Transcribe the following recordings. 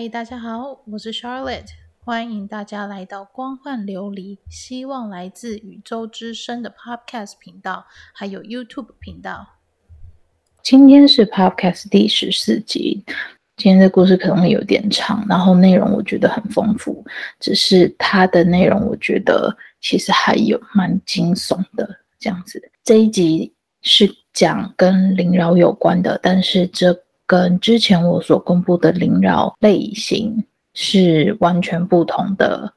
嗨，大家好，我是 Charlotte，欢迎大家来到光幻琉璃，希望来自宇宙之声的 Podcast 频道，还有 YouTube 频道。今天是 Podcast 第十四集，今天的故事可能会有点长，然后内容我觉得很丰富，只是它的内容我觉得其实还有蛮惊悚的这样子。这一集是讲跟灵扰有关的，但是这。跟之前我所公布的灵扰类型是完全不同的。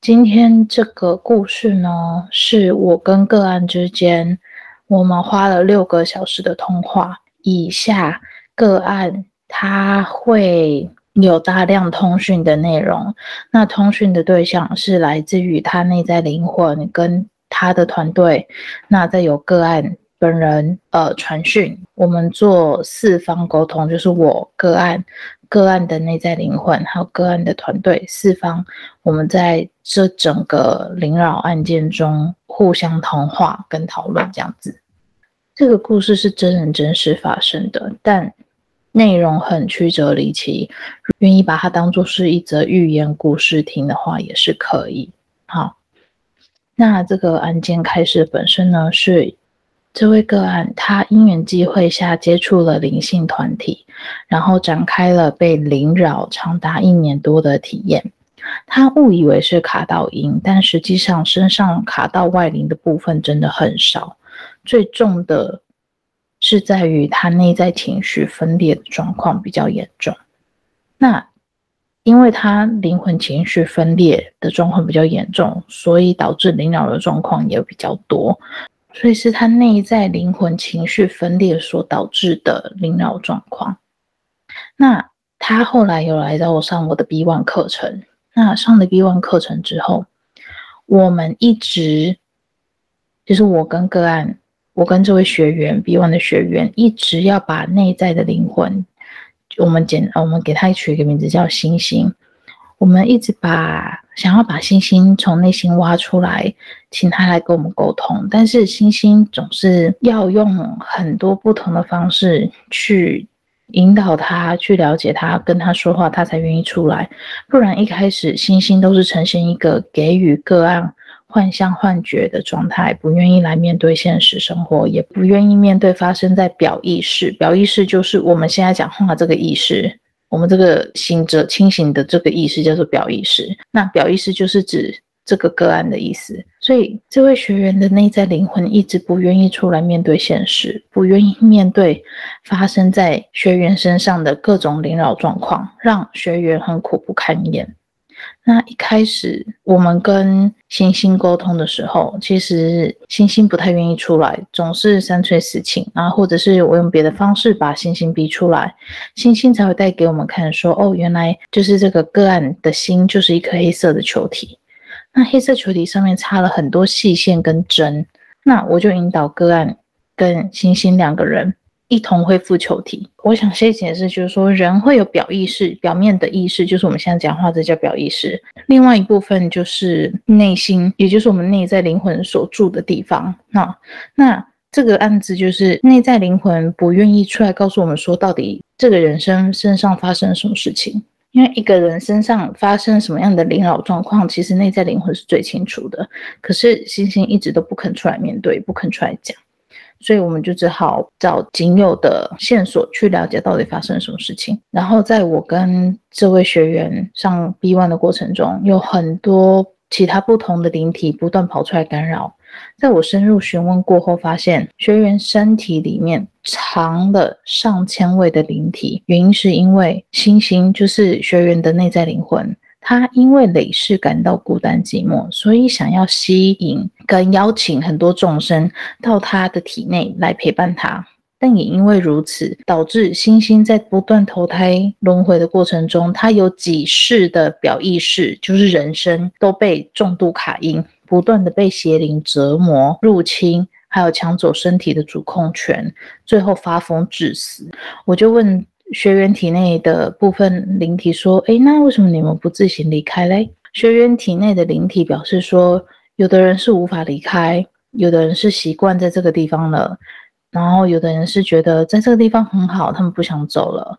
今天这个故事呢，是我跟个案之间，我们花了六个小时的通话。以下个案他会有大量通讯的内容，那通讯的对象是来自于他内在灵魂跟他的团队，那再有个案。本人呃传讯，我们做四方沟通，就是我个案、个案的内在灵魂，还有个案的团队四方，我们在这整个灵扰案件中互相通话跟讨论这样子。这个故事是真人真事发生的，但内容很曲折离奇，愿意把它当作是一则寓言故事听的话也是可以。好，那这个案件开始本身呢是。这位个案，他因缘际会下接触了灵性团体，然后展开了被灵扰长达一年多的体验。他误以为是卡到阴，但实际上身上卡到外灵的部分真的很少。最重的是在于他内在情绪分裂的状况比较严重。那因为他灵魂情绪分裂的状况比较严重，所以导致灵扰的状况也比较多。所以是他内在灵魂情绪分裂所导致的灵扰状况。那他后来有来找我上我的 B One 课程。那上了 B One 课程之后，我们一直就是我跟个案，我跟这位学员 B One 的学员，一直要把内在的灵魂，我们简我们给他取一个名字叫星星。我们一直把想要把星星从内心挖出来，请他来跟我们沟通，但是星星总是要用很多不同的方式去引导他，去了解他，跟他说话，他才愿意出来。不然一开始星星都是呈现一个给予个案幻象幻觉的状态，不愿意来面对现实生活，也不愿意面对发生在表意识。表意识就是我们现在讲话这个意识。我们这个醒者、清醒的这个意识叫做表意识，那表意识就是指这个个案的意思。所以，这位学员的内在灵魂一直不愿意出来面对现实，不愿意面对发生在学员身上的各种灵扰状况，让学员很苦不堪言。那一开始我们跟星星沟通的时候，其实星星不太愿意出来，总是三催四请啊，或者是我用别的方式把星星逼出来，星星才会带给我们看说，哦，原来就是这个个案的心就是一颗黑色的球体，那黑色球体上面插了很多细线跟针，那我就引导个案跟星星两个人。一同恢复球体。我想先解释，就是说人会有表意识，表面的意识就是我们现在讲话这叫表意识。另外一部分就是内心，也就是我们内在灵魂所住的地方。那那这个案子就是内在灵魂不愿意出来告诉我们说，到底这个人生身上发生什么事情？因为一个人身上发生什么样的灵扰状况，其实内在灵魂是最清楚的。可是星星一直都不肯出来面对，不肯出来讲。所以我们就只好找仅有的线索去了解到底发生了什么事情。然后在我跟这位学员上 B One 的过程中，有很多其他不同的灵体不断跑出来干扰。在我深入询问过后，发现学员身体里面藏了上千位的灵体，原因是因为星星就是学员的内在灵魂。他因为累世感到孤单寂寞，所以想要吸引跟邀请很多众生到他的体内来陪伴他。但也因为如此，导致星星在不断投胎轮回的过程中，他有几世的表意识，就是人生都被重度卡阴，不断的被邪灵折磨入侵，还有抢走身体的主控权，最后发疯致死。我就问。学员体内的部分灵体说：“诶，那为什么你们不自行离开嘞？”学员体内的灵体表示说：“有的人是无法离开，有的人是习惯在这个地方了，然后有的人是觉得在这个地方很好，他们不想走了。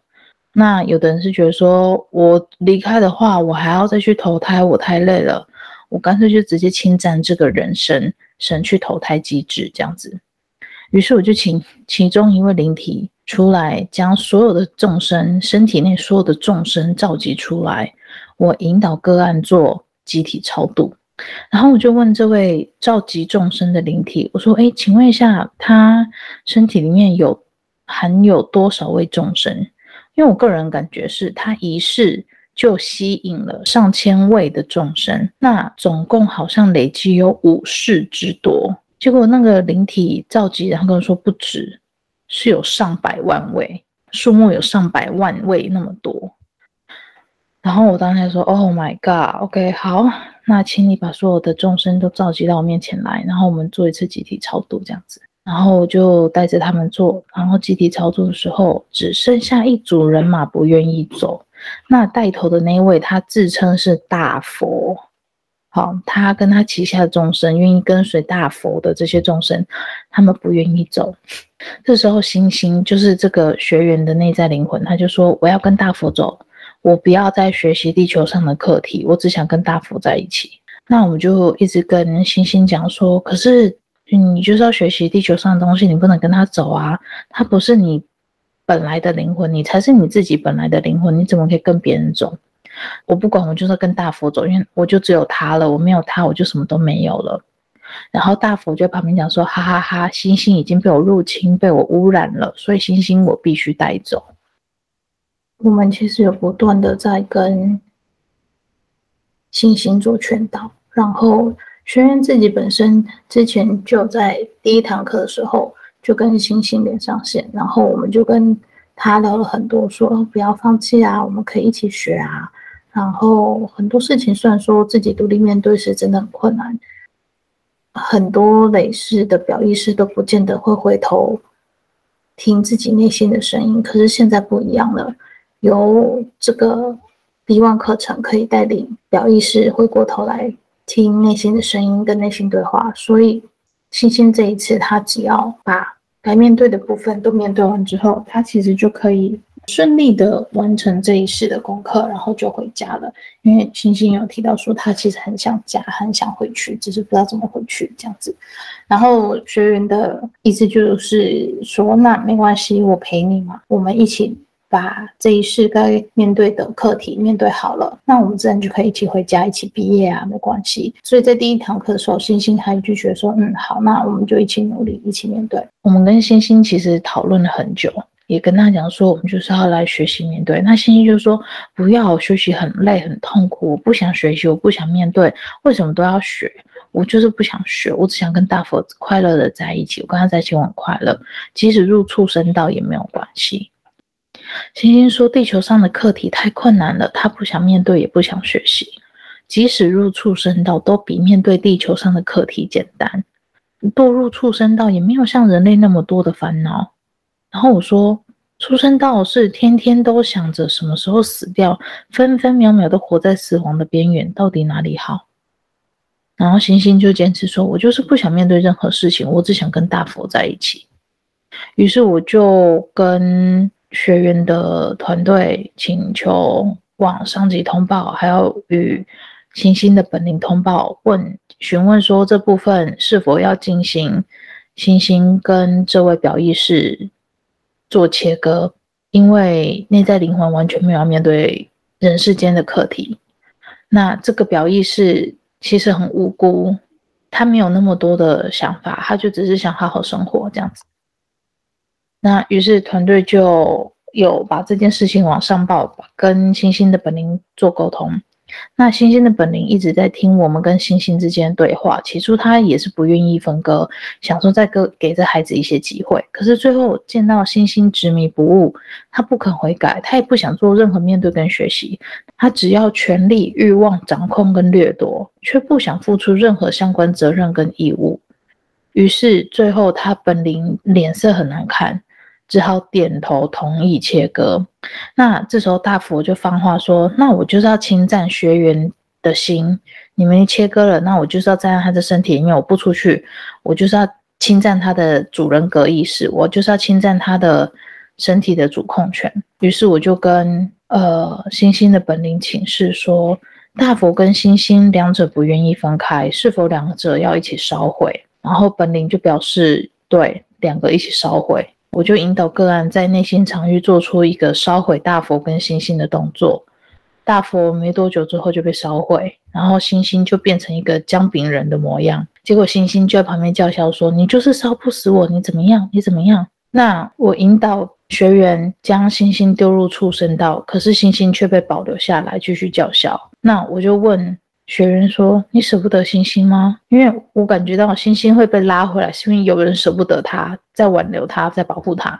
那有的人是觉得说，我离开的话，我还要再去投胎，我太累了，我干脆就直接侵占这个人生，神去投胎机制这样子。于是我就请其中一位灵体出来，将所有的众生身体内所有的众生召集出来，我引导个案做集体超度。然后我就问这位召集众生的灵体，我说：“哎，请问一下，他身体里面有含有多少位众生？因为我个人感觉是他一世就吸引了上千位的众生，那总共好像累积有五世之多。结果那个灵体召集，然后跟我说不止，是有上百万位，数目有上百万位那么多。然后我当时说：“Oh my God，OK，好。”那请你把所有的众生都召集到我面前来，然后我们做一次集体超度，这样子。然后我就带着他们做，然后集体超度的时候，只剩下一组人马不愿意走。那带头的那位，他自称是大佛，好，他跟他旗下的众生愿意跟随大佛的这些众生，他们不愿意走。这时候，星星就是这个学员的内在灵魂，他就说：“我要跟大佛走。”我不要再学习地球上的课题，我只想跟大佛在一起。那我们就一直跟星星讲说，可是你就是要学习地球上的东西，你不能跟他走啊，他不是你本来的灵魂，你才是你自己本来的灵魂，你怎么可以跟别人走？我不管，我就是跟大佛走，因为我就只有他了，我没有他，我就什么都没有了。然后大佛就旁边讲说，哈哈哈哈，星星已经被我入侵，被我污染了，所以星星我必须带走。我们其实有不断的在跟星星做劝导，然后学员自己本身之前就在第一堂课的时候就跟星星连上线，然后我们就跟他聊了很多，说不要放弃啊，我们可以一起学啊。然后很多事情虽然说自己独立面对是真的很困难，很多累世的表意识都不见得会回头听自己内心的声音，可是现在不一样了。由这个 B One 课程可以带领表意识回过头来听内心的声音，跟内心对话。所以星星这一次，他只要把该面对的部分都面对完之后，他其实就可以顺利的完成这一世的功课，然后就回家了。因为星星有提到说，他其实很想家，很想回去，只是不知道怎么回去这样子。然后学员的意思就是说，那没关系，我陪你嘛，我们一起。把这一世该面对的课题面对好了，那我们自然就可以一起回家，一起毕业啊，没关系。所以在第一堂课的时候，星星还拒绝说：“嗯，好，那我们就一起努力，一起面对。”我们跟星星其实讨论了很久，也跟他讲说，我们就是要来学习面对。那星星就说：“不要，学习很累很痛苦，我不想学习，我不想面对，为什么都要学？我就是不想学，我只想跟大佛快乐的在一起，我跟他在一起我很快乐，即使入畜生道也没有关系。”星星说：“地球上的课题太困难了，他不想面对，也不想学习。即使入畜生道，都比面对地球上的课题简单。堕入畜生道也没有像人类那么多的烦恼。”然后我说：“出生道是天天都想着什么时候死掉，分分秒秒都活在死亡的边缘，到底哪里好？”然后星星就坚持说：“我就是不想面对任何事情，我只想跟大佛在一起。”于是我就跟。学员的团队请求往上级通报，还要与星星的本灵通报，问询问说这部分是否要进行星星跟这位表意识做切割，因为内在灵魂完全没有要面对人世间的课题。那这个表意识其实很无辜，他没有那么多的想法，他就只是想好好生活这样子。那于是团队就有把这件事情往上报，跟星星的本灵做沟通。那星星的本灵一直在听我们跟星星之间对话。起初他也是不愿意分割，想说再给给这孩子一些机会。可是最后见到星星执迷不悟，他不肯悔改，他也不想做任何面对跟学习，他只要权力、欲望、掌控跟掠夺，却不想付出任何相关责任跟义务。于是最后他本灵脸色很难看。只好点头同意切割。那这时候大佛就放话说：“那我就是要侵占学员的心，你们切割了，那我就是要站在他的身体里面，我不出去，我就是要侵占他的主人格意识，我就是要侵占他的身体的主控权。于是我就跟呃星星的本领请示说，大佛跟星星两者不愿意分开，是否两者要一起烧毁？然后本领就表示对，两个一起烧毁。我就引导个案在内心场域做出一个烧毁大佛跟星星的动作。大佛没多久之后就被烧毁，然后星星就变成一个姜饼人的模样。结果星星就在旁边叫嚣说：“你就是烧不死我，你怎么样？你怎么样？”那我引导学员将星星丢入畜生道，可是星星却被保留下来继续叫嚣。那我就问学员说：“你舍不得星星吗？”因为我感觉到星星会被拉回来，是因为有人舍不得他，在挽留他，在保护他。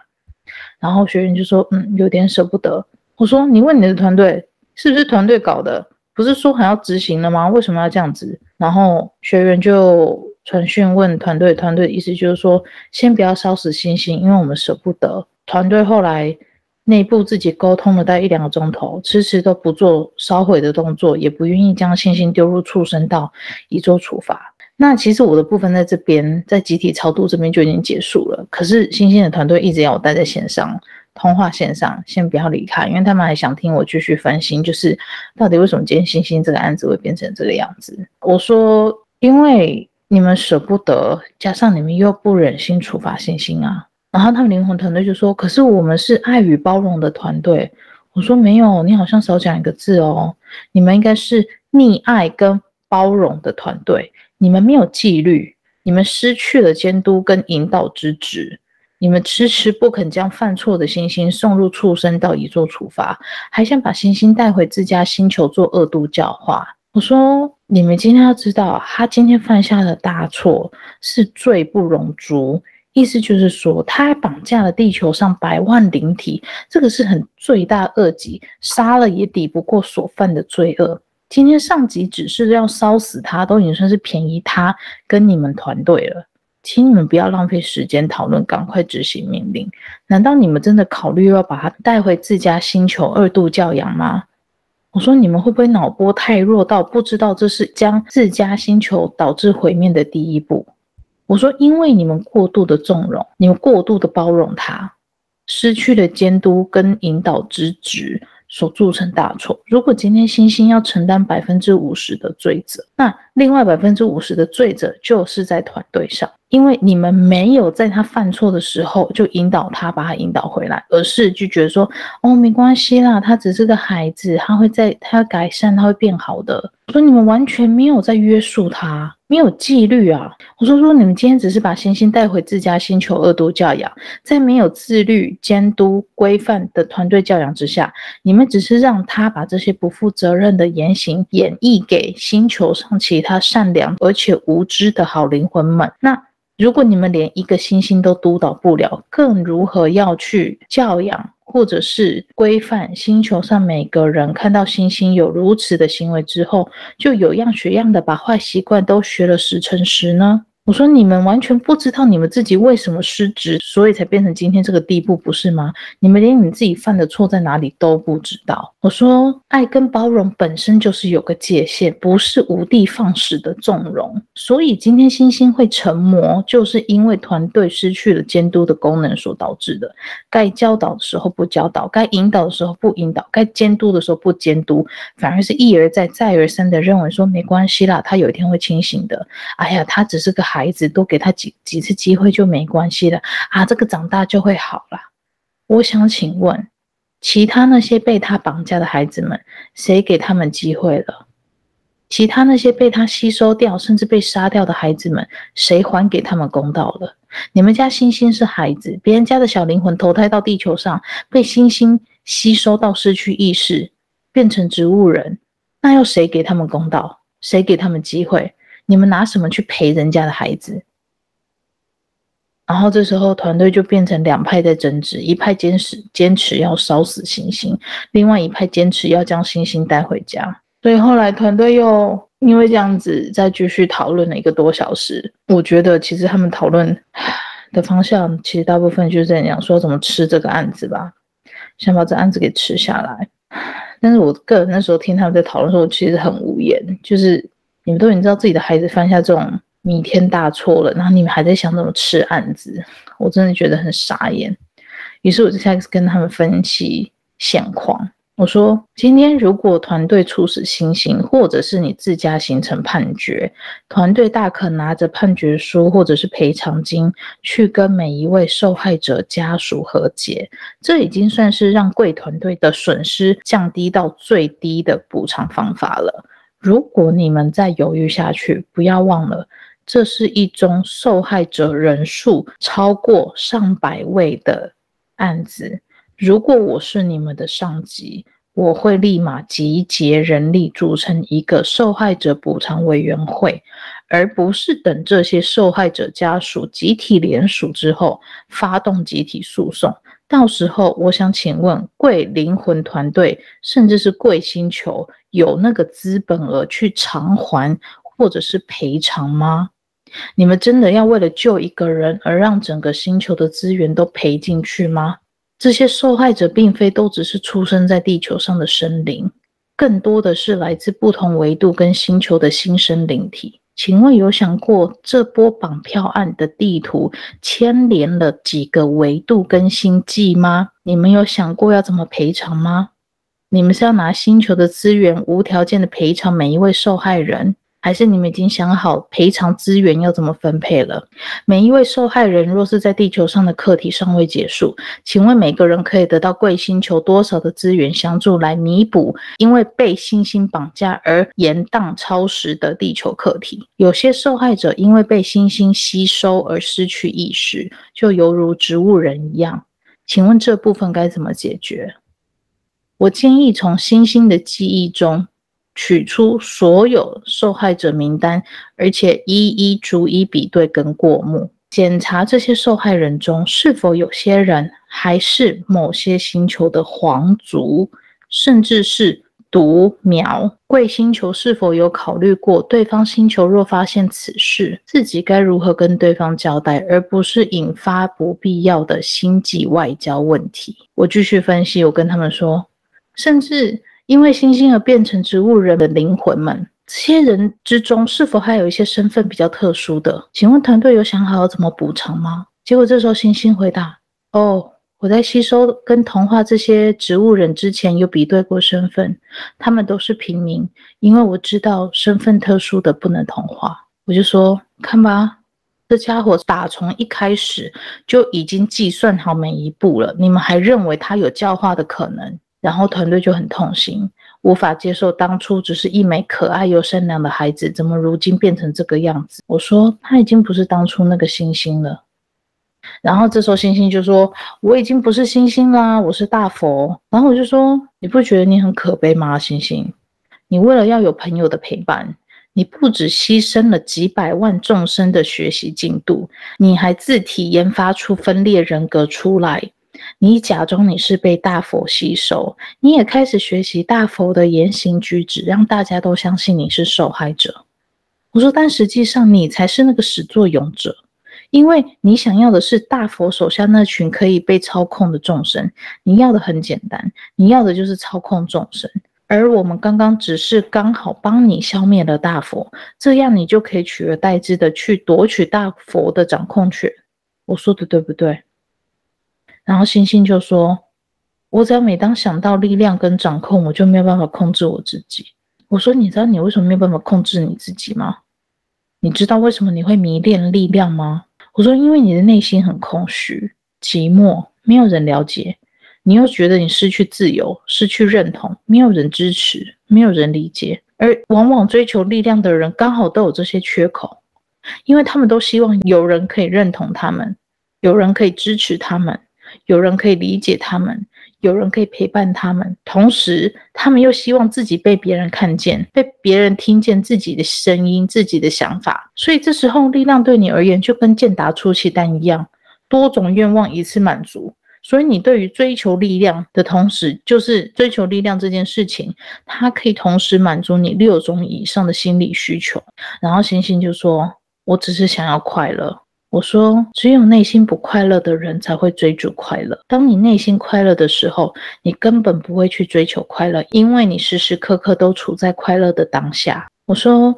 然后学员就说：“嗯，有点舍不得。”我说：“你问你的团队。”是不是团队搞的？不是说还要执行了吗？为什么要这样子？然后学员就传讯问团队，团队的意思就是说，先不要烧死星星，因为我们舍不得。团队后来内部自己沟通了大概一两个钟头，迟迟都不做烧毁的动作，也不愿意将星星丢入畜生道以做处罚。那其实我的部分在这边，在集体超度这边就已经结束了。可是星星的团队一直要我待在线上。通话线上，先不要离开，因为他们还想听我继续分析，就是到底为什么今天星星这个案子会变成这个样子。我说，因为你们舍不得，加上你们又不忍心处罚星星啊。然后他们灵魂团队就说：“可是我们是爱与包容的团队。”我说：“没有，你好像少讲一个字哦，你们应该是溺爱跟包容的团队。你们没有纪律，你们失去了监督跟引导之职。”你们迟迟不肯将犯错的星星送入畜生道以做处罚，还想把星星带回自家星球做恶度教化。我说，你们今天要知道，他今天犯下的大错是罪不容诛，意思就是说，他还绑架了地球上百万灵体，这个是很罪大恶极，杀了也抵不过所犯的罪恶。今天上级指示要烧死他，都已经算是便宜他跟你们团队了。请你们不要浪费时间讨论，赶快执行命令。难道你们真的考虑要把他带回自家星球二度教养吗？我说你们会不会脑波太弱到不知道这是将自家星球导致毁灭的第一步？我说因为你们过度的纵容，你们过度的包容他，失去了监督跟引导之职。所铸成大错。如果今天星星要承担百分之五十的罪责，那另外百分之五十的罪责就是在团队上，因为你们没有在他犯错的时候就引导他，把他引导回来，而是就觉得说，哦，没关系啦，他只是个孩子，他会在，他要改善，他会变好的。说你们完全没有在约束他。没有纪律啊！我说，说你们今天只是把星星带回自家星球二度教养，在没有自律、监督、规范的团队教养之下，你们只是让他把这些不负责任的言行演绎给星球上其他善良而且无知的好灵魂们。那如果你们连一个星星都督导不了，更如何要去教养？或者是规范星球上每个人看到星星有如此的行为之后，就有样学样的把坏习惯都学了十成十呢？我说你们完全不知道你们自己为什么失职，所以才变成今天这个地步，不是吗？你们连你自己犯的错在哪里都不知道。我说爱跟包容本身就是有个界限，不是无的放矢的纵容。所以今天星星会成魔，就是因为团队失去了监督的功能所导致的。该教导的时候不教导，该引导的时候不引导，该监督的时候不监督，反而是一而再再而三的认为说没关系啦，他有一天会清醒的。哎呀，他只是个。孩子多给他几几次机会就没关系了啊，这个长大就会好了。我想请问，其他那些被他绑架的孩子们，谁给他们机会了？其他那些被他吸收掉甚至被杀掉的孩子们，谁还给他们公道了？你们家星星是孩子，别人家的小灵魂投胎到地球上，被星星吸收到失去意识，变成植物人，那要谁给他们公道？谁给他们机会？你们拿什么去陪人家的孩子？然后这时候团队就变成两派在争执，一派坚持坚持要烧死星星，另外一派坚持要将星星带回家。所以后来团队又因为这样子再继续讨论了一个多小时。我觉得其实他们讨论的方向其实大部分就是在讲说怎么吃这个案子吧，想把这案子给吃下来。但是我个人那时候听他们在讨论的时候，其实很无言，就是。你们都已经知道自己的孩子犯下这种弥天大错了，然后你们还在想怎么吃案子，我真的觉得很傻眼。于是我就开始跟他们分析现况。我说，今天如果团队出使星星，或者是你自家形成判决，团队大可拿着判决书或者是赔偿金去跟每一位受害者家属和解，这已经算是让贵团队的损失降低到最低的补偿方法了。如果你们再犹豫下去，不要忘了，这是一宗受害者人数超过上百位的案子。如果我是你们的上级，我会立马集结人力组成一个受害者补偿委员会，而不是等这些受害者家属集体联署之后发动集体诉讼。到时候，我想请问贵灵魂团队，甚至是贵星球，有那个资本额去偿还或者是赔偿吗？你们真的要为了救一个人而让整个星球的资源都赔进去吗？这些受害者并非都只是出生在地球上的生灵，更多的是来自不同维度跟星球的新生灵体。请问有想过这波绑票案的地图牵连了几个维度跟星际吗？你们有想过要怎么赔偿吗？你们是要拿星球的资源无条件的赔偿每一位受害人？还是你们已经想好赔偿资源要怎么分配了？每一位受害人若是在地球上的课题尚未结束，请问每个人可以得到贵星球多少的资源相助来弥补因为被星星绑架而延宕超时的地球课题？有些受害者因为被星星吸收而失去意识，就犹如植物人一样。请问这部分该怎么解决？我建议从星星的记忆中。取出所有受害者名单，而且一一逐一比对跟过目，检查这些受害人中是否有些人还是某些星球的皇族，甚至是独苗。贵星球是否有考虑过，对方星球若发现此事，自己该如何跟对方交代，而不是引发不必要的星际外交问题？我继续分析，我跟他们说，甚至。因为星星而变成植物人的灵魂们，这些人之中是否还有一些身份比较特殊的？请问团队有想好要怎么补偿吗？结果这时候星星回答：“哦，我在吸收跟同化这些植物人之前有比对过身份，他们都是平民，因为我知道身份特殊的不能同化。”我就说：“看吧，这家伙打从一开始就已经计算好每一步了，你们还认为他有教化的可能？”然后团队就很痛心，无法接受当初只是一枚可爱又善良的孩子，怎么如今变成这个样子？我说他已经不是当初那个星星了。然后这时候星星就说：“我已经不是星星啦，我是大佛。”然后我就说：“你不觉得你很可悲吗，星星？你为了要有朋友的陪伴，你不只牺牲了几百万众生的学习进度，你还自体研发出分裂人格出来。”你假装你是被大佛吸收，你也开始学习大佛的言行举止，让大家都相信你是受害者。我说，但实际上你才是那个始作俑者，因为你想要的是大佛手下那群可以被操控的众生。你要的很简单，你要的就是操控众生。而我们刚刚只是刚好帮你消灭了大佛，这样你就可以取而代之的去夺取大佛的掌控权。我说的对不对？然后星星就说：“我只要每当想到力量跟掌控，我就没有办法控制我自己。”我说：“你知道你为什么没有办法控制你自己吗？你知道为什么你会迷恋力量吗？”我说：“因为你的内心很空虚、寂寞，没有人了解，你又觉得你失去自由、失去认同，没有人支持，没有人理解。而往往追求力量的人刚好都有这些缺口，因为他们都希望有人可以认同他们，有人可以支持他们。”有人可以理解他们，有人可以陪伴他们，同时他们又希望自己被别人看见，被别人听见自己的声音、自己的想法。所以这时候，力量对你而言就跟健达出奇蛋一样，多种愿望一次满足。所以你对于追求力量的同时，就是追求力量这件事情，它可以同时满足你六种以上的心理需求。然后星星就说：“我只是想要快乐。”我说，只有内心不快乐的人才会追逐快乐。当你内心快乐的时候，你根本不会去追求快乐，因为你时时刻刻都处在快乐的当下。我说，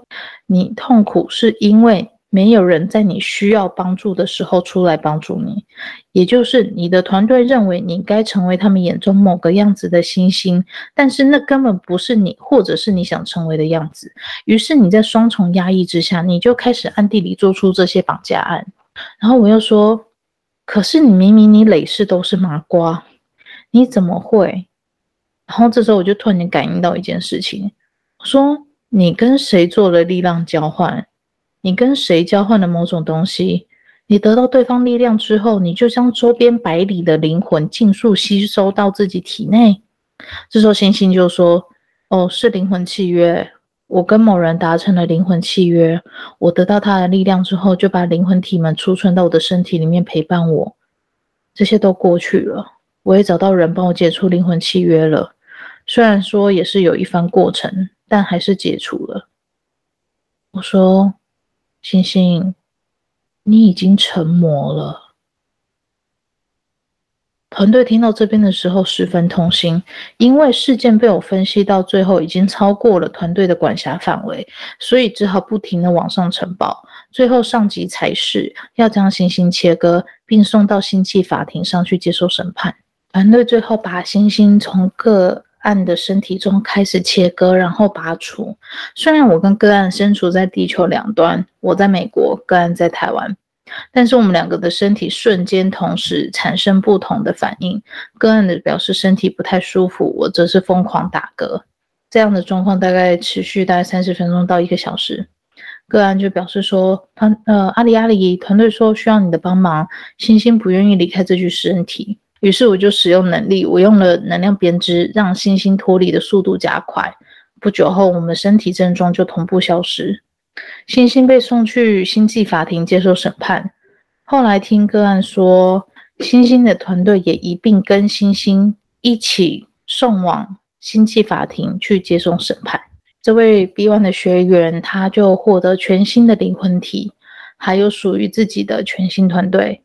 你痛苦是因为没有人在你需要帮助的时候出来帮助你，也就是你的团队认为你该成为他们眼中某个样子的星星，但是那根本不是你，或者是你想成为的样子。于是你在双重压抑之下，你就开始暗地里做出这些绑架案。然后我又说，可是你明明你累世都是麻瓜，你怎么会？然后这时候我就突然间感应到一件事情，我说你跟谁做了力量交换？你跟谁交换了某种东西？你得到对方力量之后，你就将周边百里的灵魂尽数吸收到自己体内。这时候星星就说：“哦，是灵魂契约。我跟某人达成了灵魂契约，我得到他的力量之后，就把灵魂体们储存到我的身体里面陪伴我。这些都过去了，我也找到人帮我解除灵魂契约了。虽然说也是有一番过程，但还是解除了。”我说。星星，你已经成魔了。团队听到这边的时候十分痛心，因为事件被我分析到最后已经超过了团队的管辖范围，所以只好不停地往上呈报。最后上级才是要将星星切割，并送到星际法庭上去接受审判。团队最后把星星从各案的身体中开始切割，然后拔除。虽然我跟个案身处在地球两端，我在美国，个案在台湾，但是我们两个的身体瞬间同时产生不同的反应。个案的表示身体不太舒服，我则是疯狂打嗝。这样的状况大概持续大概三十分钟到一个小时。个案就表示说，团呃阿里阿里团队说需要你的帮忙，星星不愿意离开这具身体。于是我就使用能力，我用了能量编织，让星星脱离的速度加快。不久后，我们身体症状就同步消失。星星被送去星际法庭接受审判。后来听个案说，星星的团队也一并跟星星一起送往星际法庭去接受审判。这位 B One 的学员，他就获得全新的灵魂体，还有属于自己的全新团队。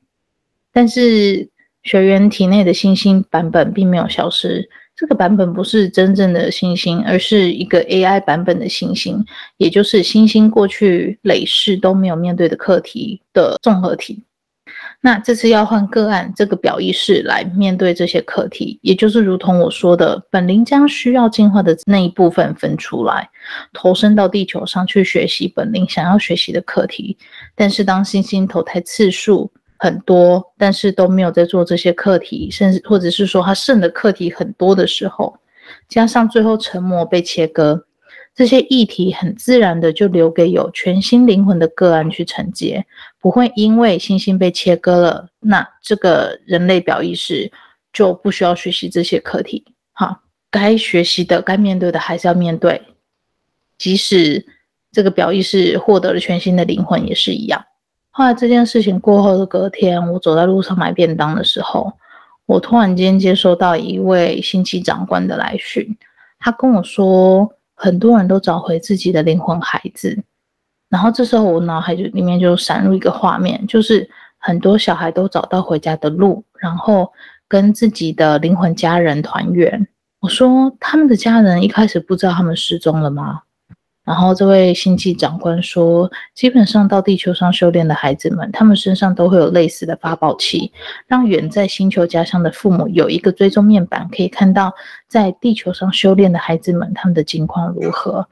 但是，学员体内的星星版本并没有消失，这个版本不是真正的星星，而是一个 AI 版本的星星，也就是星星过去累世都没有面对的课题的综合体。那这次要换个案，这个表意识来面对这些课题，也就是如同我说的，本灵将需要进化的那一部分分出来，投身到地球上去学习本灵想要学习的课题。但是当星星投胎次数，很多，但是都没有在做这些课题，甚至或者是说他剩的课题很多的时候，加上最后成膜被切割，这些议题很自然的就留给有全新灵魂的个案去承接，不会因为星星被切割了，那这个人类表意识就不需要学习这些课题。好，该学习的、该面对的还是要面对，即使这个表意识获得了全新的灵魂也是一样。后来这件事情过后的隔天，我走在路上买便当的时候，我突然间接收到一位星际长官的来讯，他跟我说，很多人都找回自己的灵魂孩子，然后这时候我脑海就里面就闪入一个画面，就是很多小孩都找到回家的路，然后跟自己的灵魂家人团圆。我说，他们的家人一开始不知道他们失踪了吗？然后这位星际长官说，基本上到地球上修炼的孩子们，他们身上都会有类似的发报器，让远在星球家乡的父母有一个追踪面板，可以看到在地球上修炼的孩子们他们的境况如何。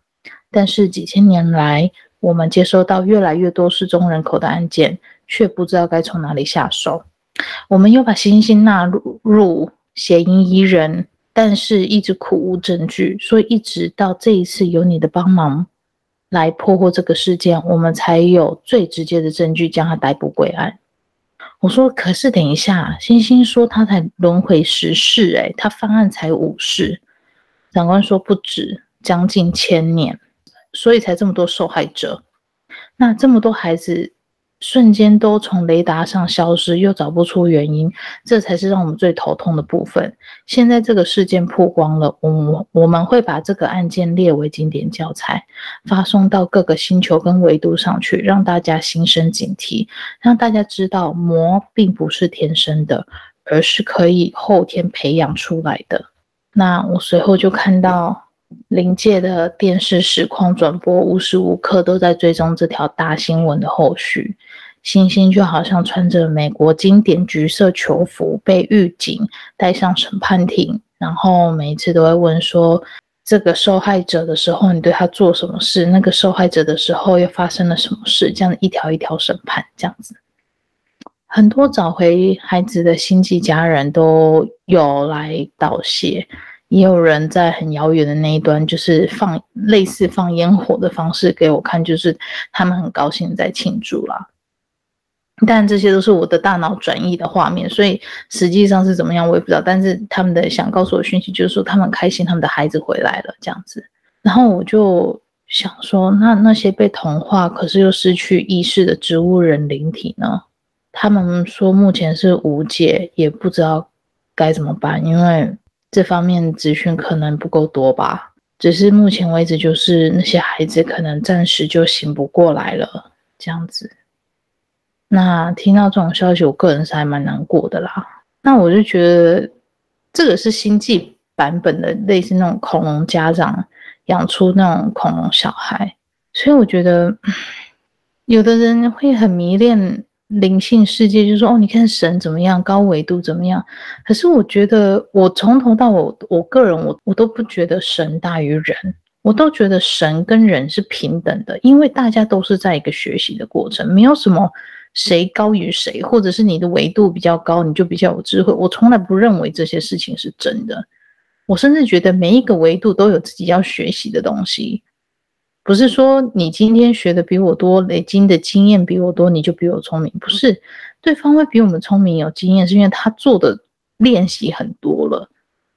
但是几千年来，我们接收到越来越多失踪人口的案件，却不知道该从哪里下手。我们又把星星纳入入血银仪人。但是一直苦无证据，所以一直到这一次有你的帮忙来破获这个事件，我们才有最直接的证据将他逮捕归案。我说，可是等一下，星星说他才轮回十世，诶，他犯案才五世。长官说不止，将近千年，所以才这么多受害者。那这么多孩子。瞬间都从雷达上消失，又找不出原因，这才是让我们最头痛的部分。现在这个事件曝光了，我我们会把这个案件列为经典教材，发送到各个星球跟维度上去，让大家心生警惕，让大家知道魔并不是天生的，而是可以后天培养出来的。那我随后就看到临界的电视实况转播无时无刻都在追踪这条大新闻的后续。星星就好像穿着美国经典橘色囚服，被狱警带上审判庭，然后每一次都会问说：这个受害者的时候，你对他做什么事？那个受害者的时候又发生了什么事？这样一条一条审判，这样子。很多找回孩子的星际家人都有来道谢，也有人在很遥远的那一端，就是放类似放烟火的方式给我看，就是他们很高兴在庆祝啦。但这些都是我的大脑转译的画面，所以实际上是怎么样我也不知道。但是他们的想告诉我讯息就是说他们开心，他们的孩子回来了这样子。然后我就想说，那那些被同化可是又失去意识的植物人灵体呢？他们说目前是无解，也不知道该怎么办，因为这方面资讯可能不够多吧。只是目前为止，就是那些孩子可能暂时就醒不过来了这样子。那听到这种消息，我个人是还蛮难过的啦。那我就觉得这个是星际版本的，类似那种恐龙家长养出那种恐龙小孩，所以我觉得 有的人会很迷恋灵性世界，就说哦，你看神怎么样，高维度怎么样。可是我觉得我从头到尾，我个人我我都不觉得神大于人，我都觉得神跟人是平等的，因为大家都是在一个学习的过程，没有什么。谁高于谁，或者是你的维度比较高，你就比较有智慧。我从来不认为这些事情是真的。我甚至觉得每一个维度都有自己要学习的东西，不是说你今天学的比我多，累积的经验比我多，你就比我聪明。不是，对方会比我们聪明有经验，是因为他做的练习很多了，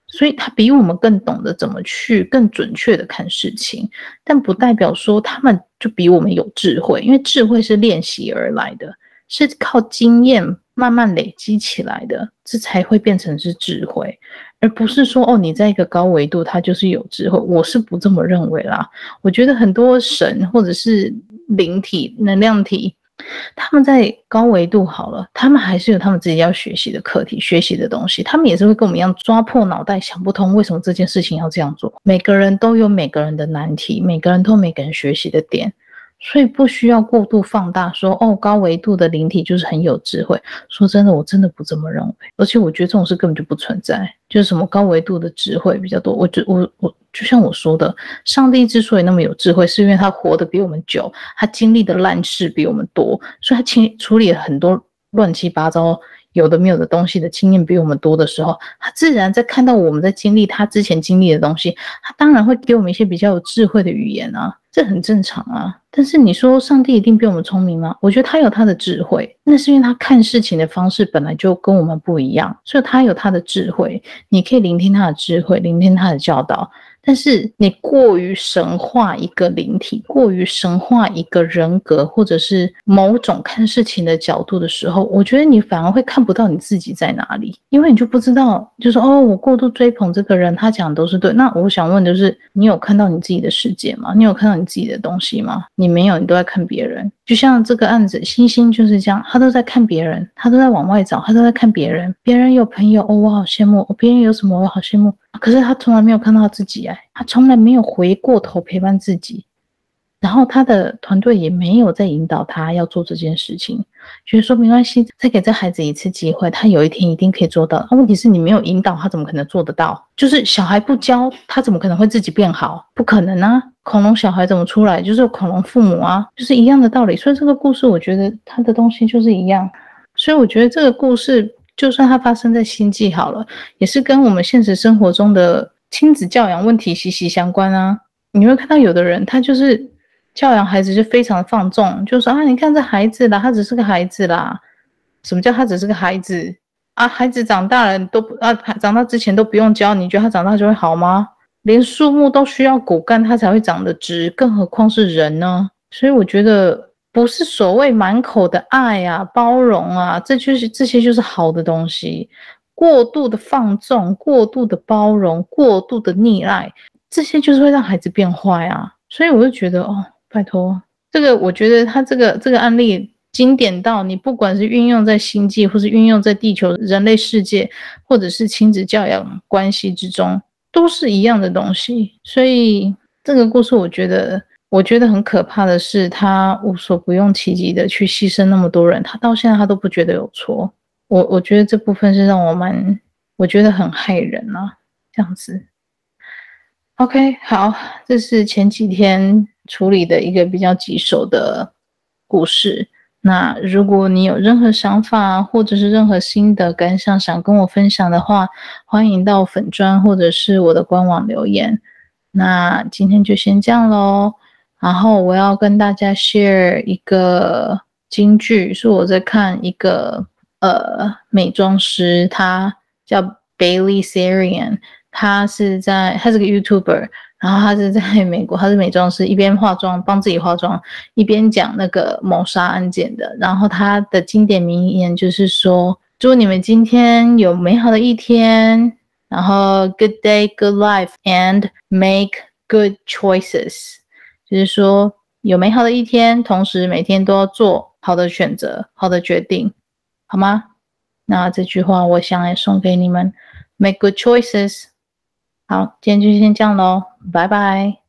所以他比我们更懂得怎么去更准确的看事情。但不代表说他们就比我们有智慧，因为智慧是练习而来的。是靠经验慢慢累积起来的，这才会变成是智慧，而不是说哦，你在一个高维度，它就是有智慧。我是不这么认为啦。我觉得很多神或者是灵体、能量体，他们在高维度好了，他们还是有他们自己要学习的课题、学习的东西。他们也是会跟我们一样抓破脑袋想不通为什么这件事情要这样做。每个人都有每个人的难题，每个人都有每个人学习的点。所以不需要过度放大说，哦，高维度的灵体就是很有智慧。说真的，我真的不这么认为。而且我觉得这种事根本就不存在，就是什么高维度的智慧比较多。我觉我我就像我说的，上帝之所以那么有智慧，是因为他活得比我们久，他经历的烂事比我们多，所以他清处理了很多乱七八糟有的没有的东西的经验比我们多的时候，他自然在看到我们在经历他之前经历的东西，他当然会给我们一些比较有智慧的语言啊。这很正常啊，但是你说上帝一定比我们聪明吗？我觉得他有他的智慧，那是因为他看事情的方式本来就跟我们不一样，所以他有他的智慧，你可以聆听他的智慧，聆听他的教导。但是你过于神化一个灵体，过于神化一个人格，或者是某种看事情的角度的时候，我觉得你反而会看不到你自己在哪里，因为你就不知道，就是哦，我过度追捧这个人，他讲的都是对。那我想问的是，你有看到你自己的世界吗？你有看到你自己的东西吗？你没有，你都在看别人。就像这个案子，星星就是这样，他都在看别人，他都在往外找，他都在看别人。别人有朋友，哦，我好羡慕；别人有什么，我好羡慕。可是他从来没有看到自己哎，他从来没有回过头陪伴自己，然后他的团队也没有在引导他要做这件事情，觉得说没关系，再给这孩子一次机会，他有一天一定可以做到。问题是你没有引导他，怎么可能做得到？就是小孩不教他，怎么可能会自己变好？不可能啊！恐龙小孩怎么出来？就是恐龙父母啊，就是一样的道理。所以这个故事，我觉得他的东西就是一样。所以我觉得这个故事。就算它发生在星际好了，也是跟我们现实生活中的亲子教养问题息息相关啊。你会看到有的人，他就是教养孩子就非常放纵，就说啊，你看这孩子啦，他只是个孩子啦。什么叫他只是个孩子啊？孩子长大了都不啊，长大之前都不用教，你觉得他长大就会好吗？连树木都需要骨干，它才会长得直，更何况是人呢？所以我觉得。不是所谓满口的爱啊、包容啊，这就是这些就是好的东西。过度的放纵、过度的包容、过度的溺爱，这些就是会让孩子变坏啊。所以我就觉得，哦，拜托，这个我觉得他这个这个案例经典到你不管是运用在星际，或是运用在地球人类世界，或者是亲子教养关系之中，都是一样的东西。所以这个故事，我觉得，我觉得很可怕的是，他无所不用其极的去牺牲那么多人，他到现在他都不觉得有错。我我觉得这部分是让我蛮，我觉得很害人啊，这样子。OK，好，这是前几天处理的一个比较棘手的故事。那如果你有任何想法或者是任何心得感想想跟我分享的话，欢迎到粉砖或者是我的官网留言。那今天就先这样喽。然后我要跟大家 share 一个金句，是我在看一个呃美妆师，他叫 Bailey Sarian，他是在他是个 YouTuber。然后他是在 美国，他是美妆师，一边化妆帮自己化妆，一边讲那个谋杀案件的。然后他的经典名言就是说：“祝你们今天有美好的一天，然后 Good day, good life, and make good choices。”就是说有美好的一天，同时每天都要做好的选择、好的决定，好吗？那这句话我想也送给你们：Make good choices。好，今天就先这样喽，拜拜。